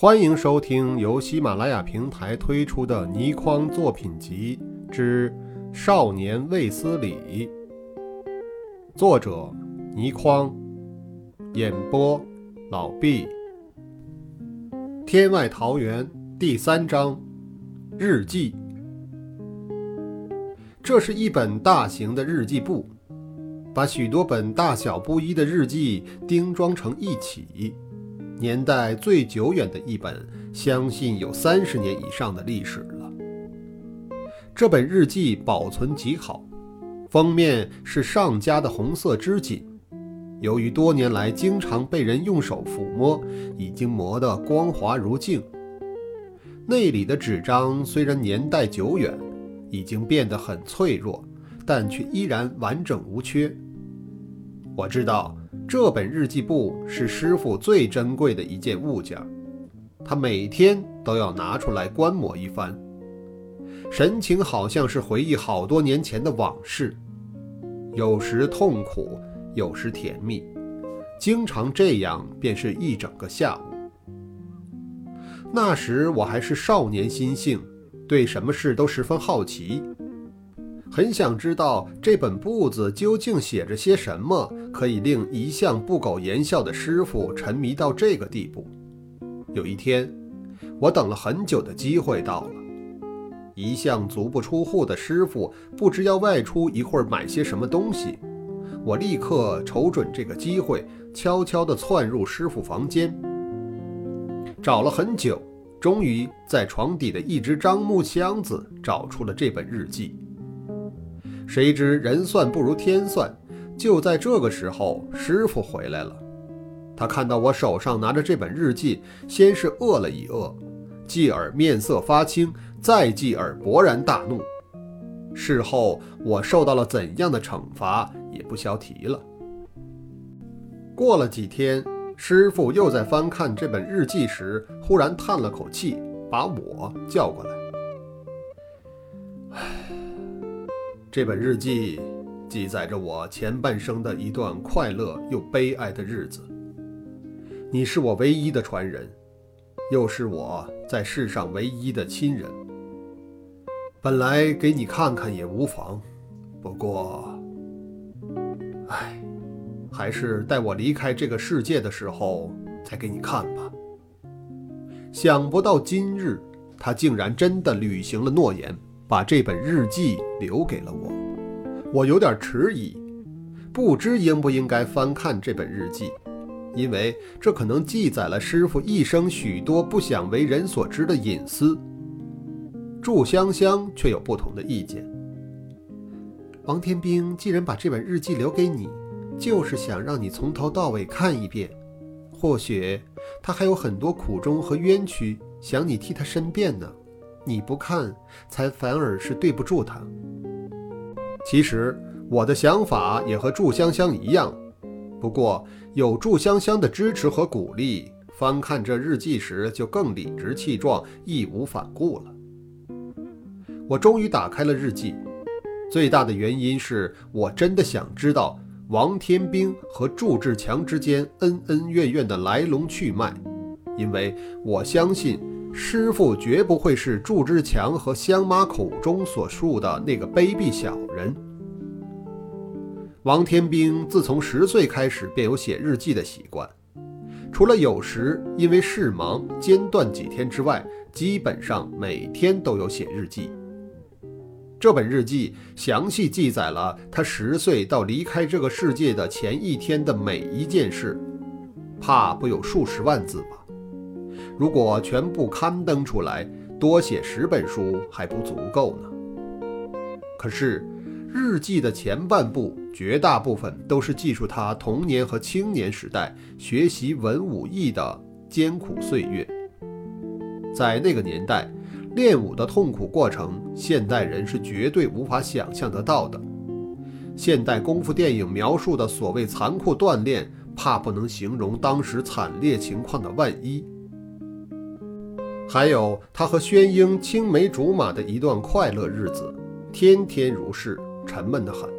欢迎收听由喜马拉雅平台推出的《倪匡作品集之少年卫斯理》，作者倪匡，演播老毕。天外桃源第三章日记。这是一本大型的日记簿，把许多本大小不一的日记钉装成一起。年代最久远的一本，相信有三十年以上的历史了。这本日记保存极好，封面是上佳的红色织锦，由于多年来经常被人用手抚摸，已经磨得光滑如镜。内里的纸张虽然年代久远，已经变得很脆弱，但却依然完整无缺。我知道。这本日记簿是师傅最珍贵的一件物件，他每天都要拿出来观摩一番，神情好像是回忆好多年前的往事，有时痛苦，有时甜蜜，经常这样便是一整个下午。那时我还是少年心性，对什么事都十分好奇。很想知道这本簿子究竟写着些什么，可以令一向不苟言笑的师傅沉迷到这个地步。有一天，我等了很久的机会到了，一向足不出户的师傅不知要外出一会儿买些什么东西，我立刻瞅准这个机会，悄悄地窜入师傅房间，找了很久，终于在床底的一只樟木箱子找出了这本日记。谁知人算不如天算，就在这个时候，师傅回来了。他看到我手上拿着这本日记，先是愕了一愕，继而面色发青，再继而勃然大怒。事后我受到了怎样的惩罚，也不消提了。过了几天，师傅又在翻看这本日记时，忽然叹了口气，把我叫过来。这本日记记载着我前半生的一段快乐又悲哀的日子。你是我唯一的传人，又是我在世上唯一的亲人。本来给你看看也无妨，不过，唉，还是待我离开这个世界的时候再给你看吧。想不到今日，他竟然真的履行了诺言。把这本日记留给了我，我有点迟疑，不知应不应该翻看这本日记，因为这可能记载了师傅一生许多不想为人所知的隐私。祝香香却有不同的意见。王天兵既然把这本日记留给你，就是想让你从头到尾看一遍，或许他还有很多苦衷和冤屈，想你替他申辩呢。你不看，才反而是对不住他。其实我的想法也和祝香香一样，不过有祝香香的支持和鼓励，翻看这日记时就更理直气壮、义无反顾了。我终于打开了日记，最大的原因是我真的想知道王天兵和祝志强之间恩恩怨怨的来龙去脉，因为我相信。师傅绝不会是祝之强和香妈口中所述的那个卑鄙小人。王天兵自从十岁开始便有写日记的习惯，除了有时因为事忙间断几天之外，基本上每天都有写日记。这本日记详细记载了他十岁到离开这个世界的前一天的每一件事，怕不有数十万字吧。如果全部刊登出来，多写十本书还不足够呢。可是，日记的前半部绝大部分都是记述他童年和青年时代学习文武艺的艰苦岁月。在那个年代，练武的痛苦过程，现代人是绝对无法想象得到的。现代功夫电影描述的所谓残酷锻炼，怕不能形容当时惨烈情况的万一。还有他和宣英青梅竹马的一段快乐日子，天天如是，沉闷得很。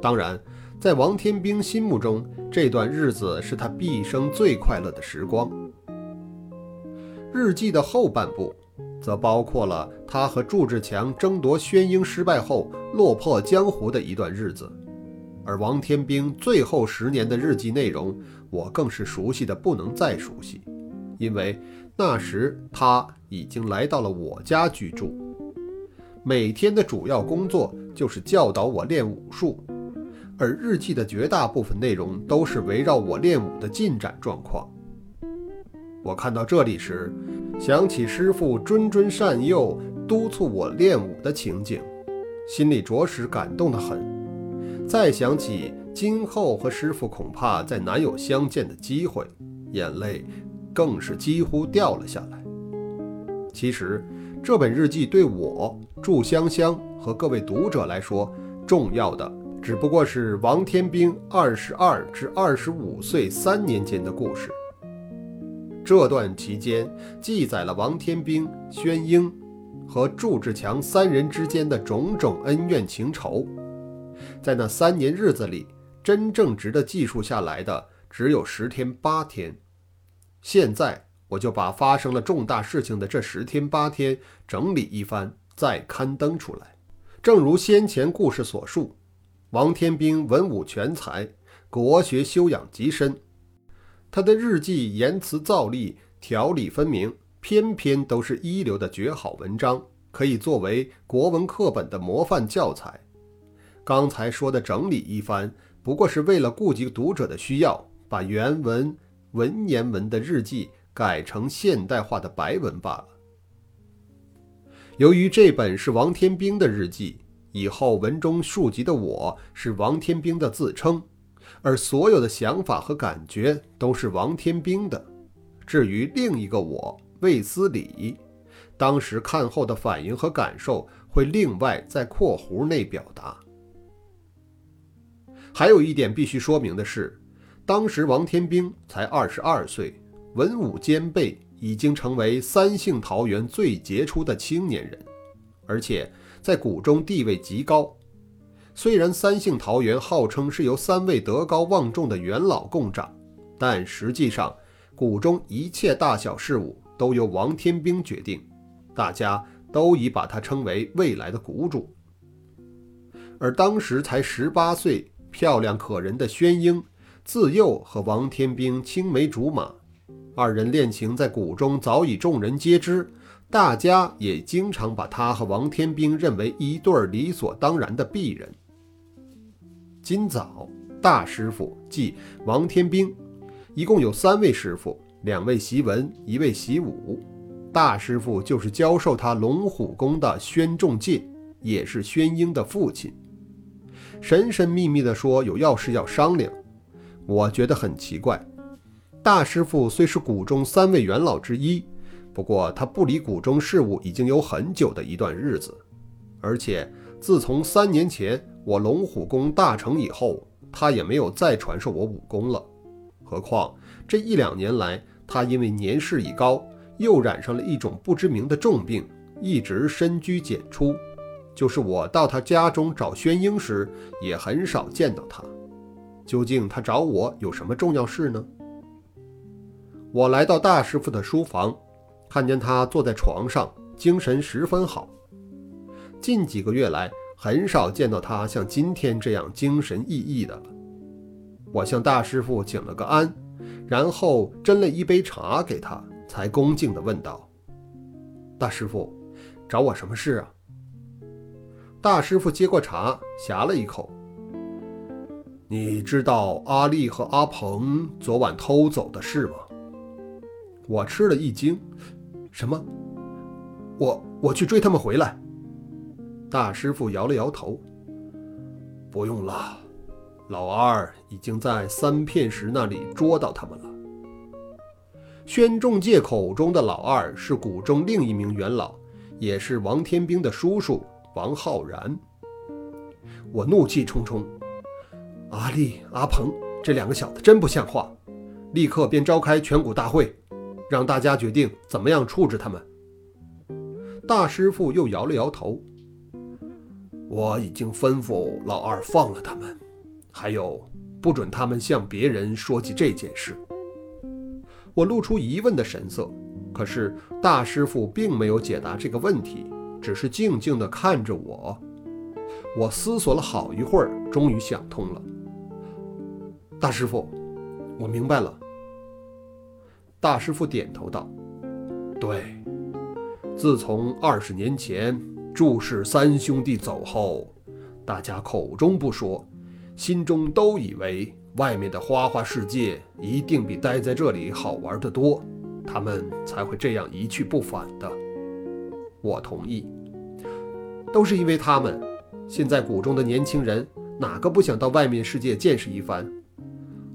当然，在王天兵心目中，这段日子是他毕生最快乐的时光。日记的后半部，则包括了他和祝志强争夺宣英失败后落魄江湖的一段日子。而王天兵最后十年的日记内容，我更是熟悉的不能再熟悉，因为那时他已经来到了我家居住，每天的主要工作就是教导我练武术，而日记的绝大部分内容都是围绕我练武的进展状况。我看到这里时，想起师傅谆谆善诱、督促我练武的情景，心里着实感动得很。再想起今后和师傅恐怕再难有相见的机会，眼泪更是几乎掉了下来。其实，这本日记对我祝香香和各位读者来说，重要的只不过是王天兵二十二至二十五岁三年间的故事。这段期间，记载了王天兵、宣英和祝志强三人之间的种种恩怨情仇。在那三年日子里，真正值得记述下来的只有十天八天。现在我就把发生了重大事情的这十天八天整理一番，再刊登出来。正如先前故事所述，王天兵文武全才，国学修养极深。他的日记言辞造诣，条理分明，篇篇都是一流的绝好文章，可以作为国文课本的模范教材。刚才说的整理一番，不过是为了顾及读者的需要，把原文文言文的日记改成现代化的白文罢了。由于这本是王天兵的日记，以后文中述及的我是王天兵的自称，而所有的想法和感觉都是王天兵的。至于另一个我魏思礼，当时看后的反应和感受，会另外在括弧内表达。还有一点必须说明的是，当时王天兵才二十二岁，文武兼备，已经成为三姓桃园最杰出的青年人，而且在谷中地位极高。虽然三姓桃园号称是由三位德高望重的元老共掌，但实际上谷中一切大小事务都由王天兵决定，大家都已把他称为未来的谷主。而当时才十八岁。漂亮可人的宣英，自幼和王天兵青梅竹马，二人恋情在谷中早已众人皆知，大家也经常把他和王天兵认为一对理所当然的璧人。今早大师傅即王天兵，一共有三位师傅，两位习文，一位习武。大师傅就是教授他龙虎功的宣仲介，也是宣英的父亲。神神秘秘地说有要事要商量，我觉得很奇怪。大师傅虽是谷中三位元老之一，不过他不理谷中事务已经有很久的一段日子，而且自从三年前我龙虎功大成以后，他也没有再传授我武功了。何况这一两年来，他因为年事已高，又染上了一种不知名的重病，一直深居简出。就是我到他家中找宣英时，也很少见到他。究竟他找我有什么重要事呢？我来到大师傅的书房，看见他坐在床上，精神十分好。近几个月来，很少见到他像今天这样精神奕奕的了。我向大师傅请了个安，然后斟了一杯茶给他，才恭敬地问道：“大师傅，找我什么事啊？”大师傅接过茶，呷了一口。你知道阿丽和阿鹏昨晚偷走的事吗？我吃了一惊。什么？我我去追他们回来。大师傅摇了摇头。不用了，老二已经在三片石那里捉到他们了。宣仲介口中的老二是谷中另一名元老，也是王天兵的叔叔。王浩然，我怒气冲冲。阿丽、阿鹏这两个小子真不像话，立刻便召开全谷大会，让大家决定怎么样处置他们。大师傅又摇了摇头。我已经吩咐老二放了他们，还有不准他们向别人说起这件事。我露出疑问的神色。可是大师傅并没有解答这个问题，只是静静地看着我。我思索了好一会儿，终于想通了。大师傅，我明白了。大师傅点头道：“对，自从二十年前祝氏三兄弟走后，大家口中不说，心中都以为外面的花花世界一定比待在这里好玩得多，他们才会这样一去不返的。我同意，都是因为他们。”现在谷中的年轻人哪个不想到外面世界见识一番？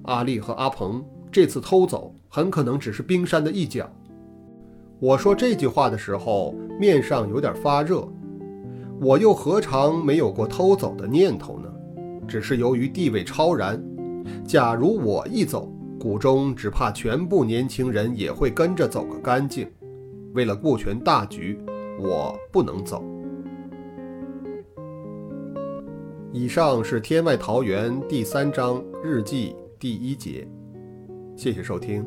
阿丽和阿鹏这次偷走，很可能只是冰山的一角。我说这句话的时候，面上有点发热。我又何尝没有过偷走的念头呢？只是由于地位超然，假如我一走，谷中只怕全部年轻人也会跟着走个干净。为了顾全大局，我不能走。以上是《天外桃源》第三章日记第一节，谢谢收听。